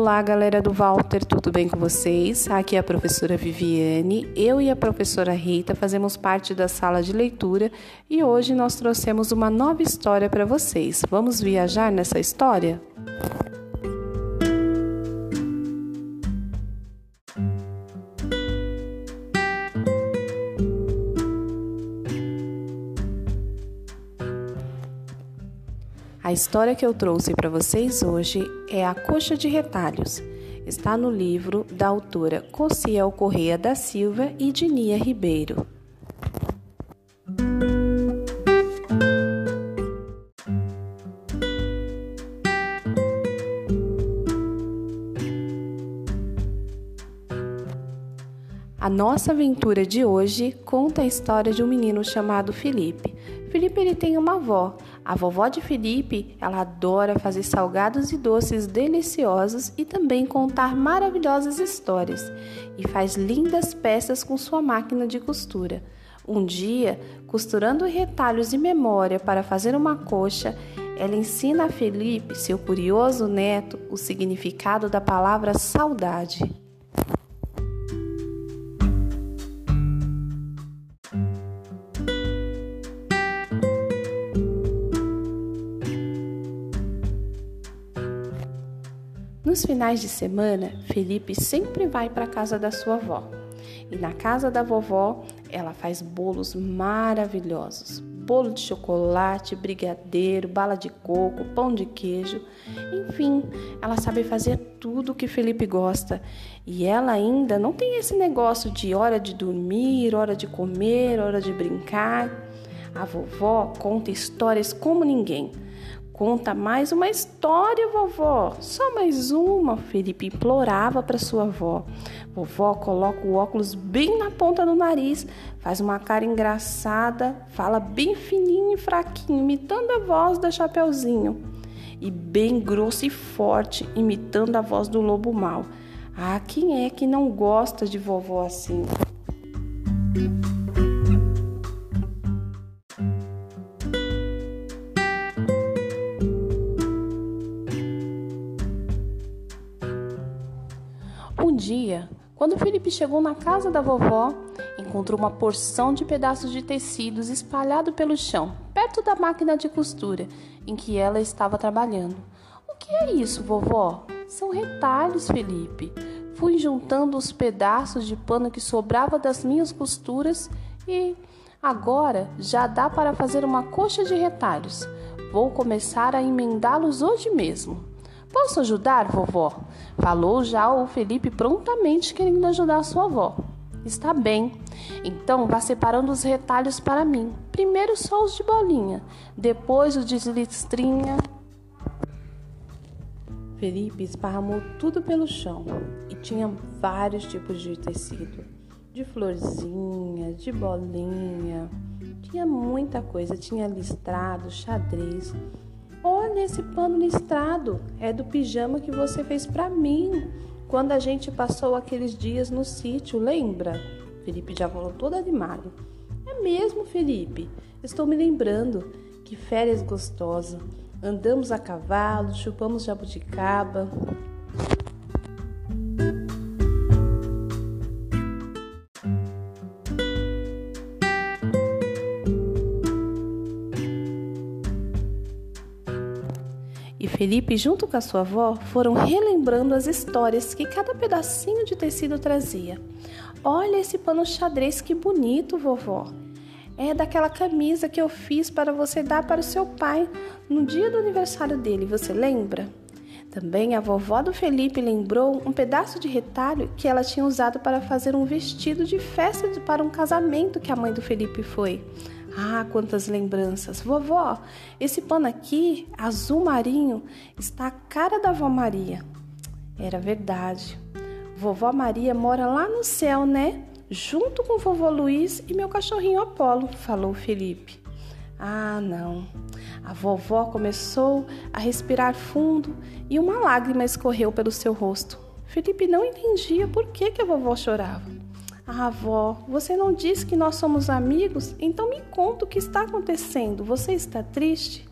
Olá, galera do Walter, tudo bem com vocês? Aqui é a professora Viviane. Eu e a professora Rita fazemos parte da sala de leitura e hoje nós trouxemos uma nova história para vocês. Vamos viajar nessa história? A história que eu trouxe para vocês hoje é A Coxa de Retalhos. Está no livro da autora Cociel Correia da Silva e Dinia Ribeiro. A nossa aventura de hoje conta a história de um menino chamado Felipe. Felipe ele tem uma avó, a vovó de Felipe, ela adora fazer salgados e doces deliciosos e também contar maravilhosas histórias e faz lindas peças com sua máquina de costura. Um dia, costurando retalhos de memória para fazer uma coxa, ela ensina a Felipe, seu curioso neto, o significado da palavra saudade. Nos finais de semana, Felipe sempre vai para casa da sua avó. E na casa da vovó, ela faz bolos maravilhosos: bolo de chocolate, brigadeiro, bala de coco, pão de queijo. Enfim, ela sabe fazer tudo o que Felipe gosta. E ela ainda não tem esse negócio de hora de dormir, hora de comer, hora de brincar. A vovó conta histórias como ninguém. Conta mais uma história, vovó. Só mais uma, Felipe implorava para sua avó. Vovó coloca o óculos bem na ponta do nariz, faz uma cara engraçada, fala bem fininho e fraquinho, imitando a voz da Chapeuzinho. E bem grosso e forte, imitando a voz do lobo mau. Ah, quem é que não gosta de vovó assim? Dia, quando Felipe chegou na casa da vovó, encontrou uma porção de pedaços de tecidos espalhado pelo chão, perto da máquina de costura em que ela estava trabalhando. O que é isso, vovó? São retalhos, Felipe. Fui juntando os pedaços de pano que sobrava das minhas costuras e agora já dá para fazer uma coxa de retalhos. Vou começar a emendá-los hoje mesmo. Posso ajudar, vovó? Falou já o Felipe prontamente querendo ajudar a sua avó. Está bem. Então vá separando os retalhos para mim. Primeiro só os de bolinha, depois os de listrinha. Felipe esparramou tudo pelo chão e tinha vários tipos de tecido, de florzinha, de bolinha. Tinha muita coisa, tinha listrado, xadrez. Olha esse pano listrado, é do pijama que você fez para mim quando a gente passou aqueles dias no sítio, lembra? Felipe já falou todo animado. É mesmo, Felipe. Estou me lembrando. Que férias gostosa. Andamos a cavalo, chupamos jabuticaba. Felipe, junto com a sua avó, foram relembrando as histórias que cada pedacinho de tecido trazia. Olha esse pano xadrez que bonito, vovó. É daquela camisa que eu fiz para você dar para o seu pai no dia do aniversário dele, você lembra? Também a vovó do Felipe lembrou um pedaço de retalho que ela tinha usado para fazer um vestido de festa para um casamento que a mãe do Felipe foi. Ah, quantas lembranças! Vovó, esse pano aqui, azul marinho, está a cara da vó Maria. Era verdade. Vovó Maria mora lá no céu, né? Junto com vovô Luiz e meu cachorrinho Apolo, falou Felipe. Ah, não. A vovó começou a respirar fundo e uma lágrima escorreu pelo seu rosto. Felipe não entendia por que, que a vovó chorava. Ah, avó, você não disse que nós somos amigos? Então me conta o que está acontecendo. Você está triste?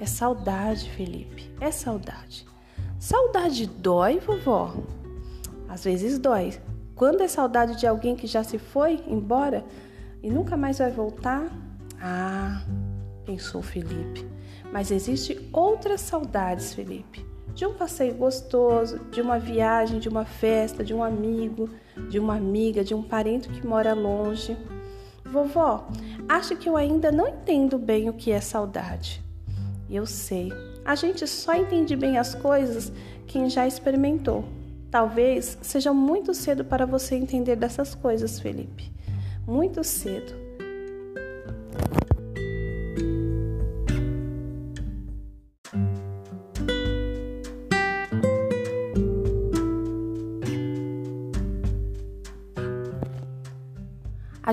É saudade, Felipe, é saudade. Saudade dói, vovó? Às vezes dói. Quando é saudade de alguém que já se foi embora e nunca mais vai voltar? Ah, pensou Felipe. Mas existe outras saudades, Felipe. De um passeio gostoso, de uma viagem, de uma festa, de um amigo, de uma amiga, de um parente que mora longe. Vovó, acho que eu ainda não entendo bem o que é saudade. Eu sei. A gente só entende bem as coisas quem já experimentou. Talvez seja muito cedo para você entender dessas coisas, Felipe. Muito cedo.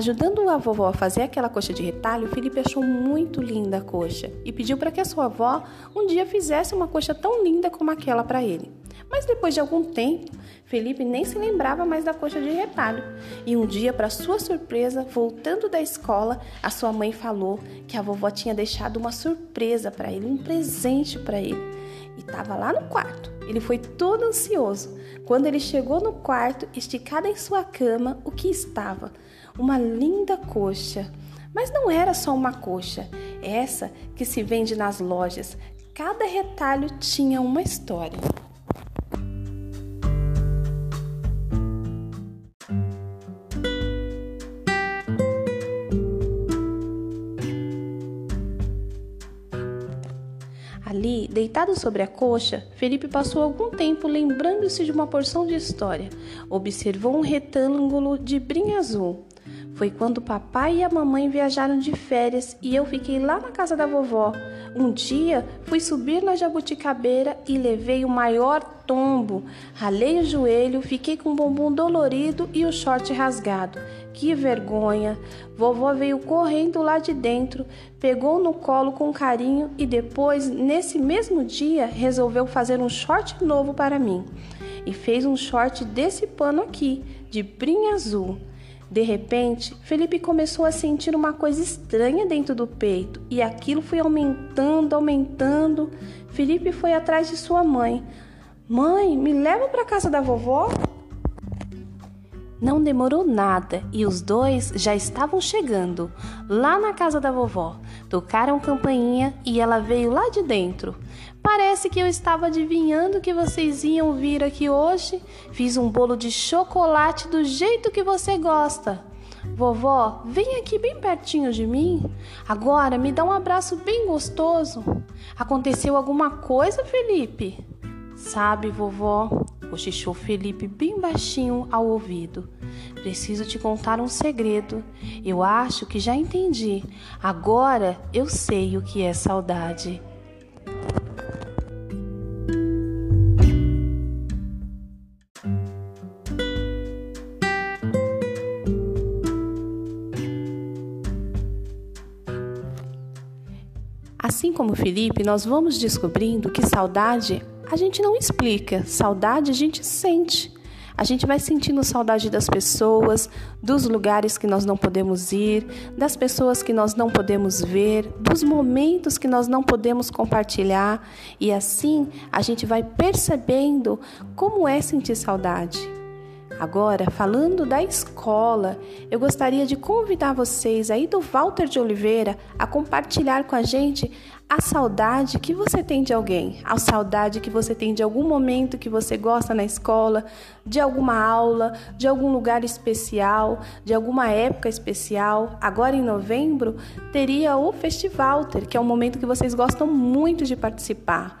Ajudando a vovó a fazer aquela coxa de retalho, Felipe achou muito linda a coxa e pediu para que a sua avó um dia fizesse uma coxa tão linda como aquela para ele. Mas depois de algum tempo, Felipe nem se lembrava mais da coxa de retalho. E um dia, para sua surpresa, voltando da escola, a sua mãe falou que a vovó tinha deixado uma surpresa para ele, um presente para ele. E estava lá no quarto. Ele foi todo ansioso. Quando ele chegou no quarto, esticado em sua cama, o que estava? Uma linda coxa. Mas não era só uma coxa, essa que se vende nas lojas. Cada retalho tinha uma história. Ali, deitado sobre a coxa, Felipe passou algum tempo lembrando-se de uma porção de história. Observou um retângulo de brim azul. Foi quando o papai e a mamãe viajaram de férias e eu fiquei lá na casa da vovó. Um dia fui subir na jabuticabeira e levei o maior tombo. Ralei o joelho, fiquei com o bumbum dolorido e o short rasgado. Que vergonha! Vovó veio correndo lá de dentro, pegou no colo com carinho e depois, nesse mesmo dia, resolveu fazer um short novo para mim. E fez um short desse pano aqui, de brim azul. De repente, Felipe começou a sentir uma coisa estranha dentro do peito e aquilo foi aumentando, aumentando. Felipe foi atrás de sua mãe. Mãe, me leva para casa da vovó? Não demorou nada e os dois já estavam chegando lá na casa da vovó. Tocaram campainha e ela veio lá de dentro. Parece que eu estava adivinhando que vocês iam vir aqui hoje. Fiz um bolo de chocolate do jeito que você gosta. Vovó, vem aqui bem pertinho de mim. Agora me dá um abraço bem gostoso. Aconteceu alguma coisa, Felipe? Sabe, vovó, cochichou Felipe bem baixinho ao ouvido. Preciso te contar um segredo. Eu acho que já entendi. Agora eu sei o que é saudade. Assim como Felipe, nós vamos descobrindo que saudade a gente não explica, saudade a gente sente. A gente vai sentindo saudade das pessoas, dos lugares que nós não podemos ir, das pessoas que nós não podemos ver, dos momentos que nós não podemos compartilhar, e assim a gente vai percebendo como é sentir saudade. Agora, falando da escola, eu gostaria de convidar vocês aí do Walter de Oliveira a compartilhar com a gente a saudade que você tem de alguém, a saudade que você tem de algum momento que você gosta na escola, de alguma aula, de algum lugar especial, de alguma época especial. Agora em novembro teria o Festival, que é um momento que vocês gostam muito de participar.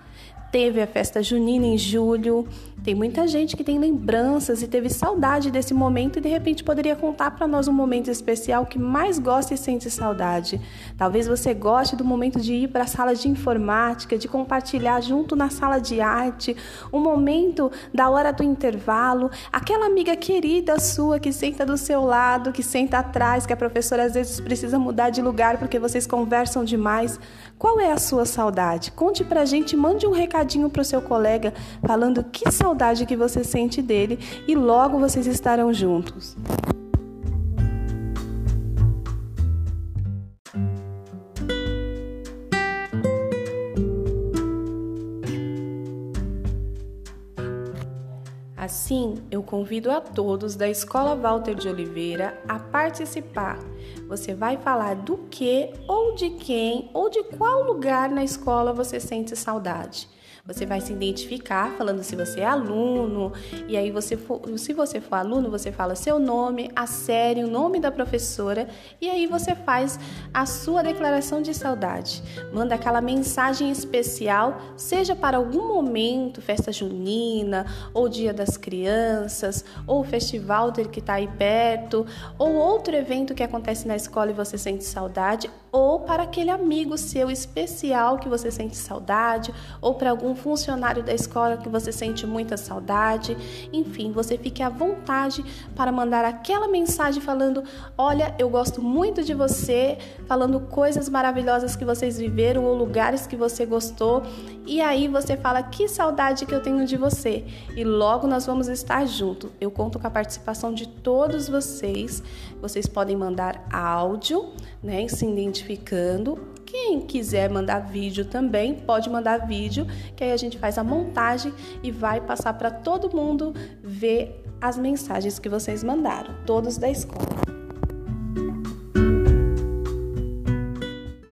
Teve a festa junina em julho, tem muita gente que tem lembranças e teve saudade desse momento e de repente poderia contar para nós um momento especial que mais gosta e sente saudade. Talvez você goste do momento de ir para a sala de informática, de compartilhar junto na sala de arte, um momento da hora do intervalo, aquela amiga querida sua que senta do seu lado, que senta atrás, que a professora às vezes precisa mudar de lugar porque vocês conversam demais. Qual é a sua saudade? Conte pra gente, mande um recadinho pro seu colega falando que saudade saudade que você sente dele e logo vocês estarão juntos. Assim, eu convido a todos da Escola Walter de Oliveira a participar. Você vai falar do que ou de quem ou de qual lugar na escola você sente saudade. Você vai se identificar falando se você é aluno, e aí você for, se você for aluno, você fala seu nome, a série, o nome da professora, e aí você faz a sua declaração de saudade. Manda aquela mensagem especial, seja para algum momento, festa junina, ou dia das crianças, ou festival que está aí perto, ou outro evento que acontece na escola e você sente saudade, ou para aquele amigo seu especial que você sente saudade, ou para algum funcionário da escola que você sente muita saudade. Enfim, você fique à vontade para mandar aquela mensagem falando: Olha, eu gosto muito de você, falando coisas maravilhosas que vocês viveram ou lugares que você gostou. E aí você fala: Que saudade que eu tenho de você. E logo nós vamos estar junto. Eu conto com a participação de todos vocês. Vocês podem mandar áudio, né, se identificando quem quiser mandar vídeo também, pode mandar vídeo, que aí a gente faz a montagem e vai passar para todo mundo ver as mensagens que vocês mandaram, todos da escola.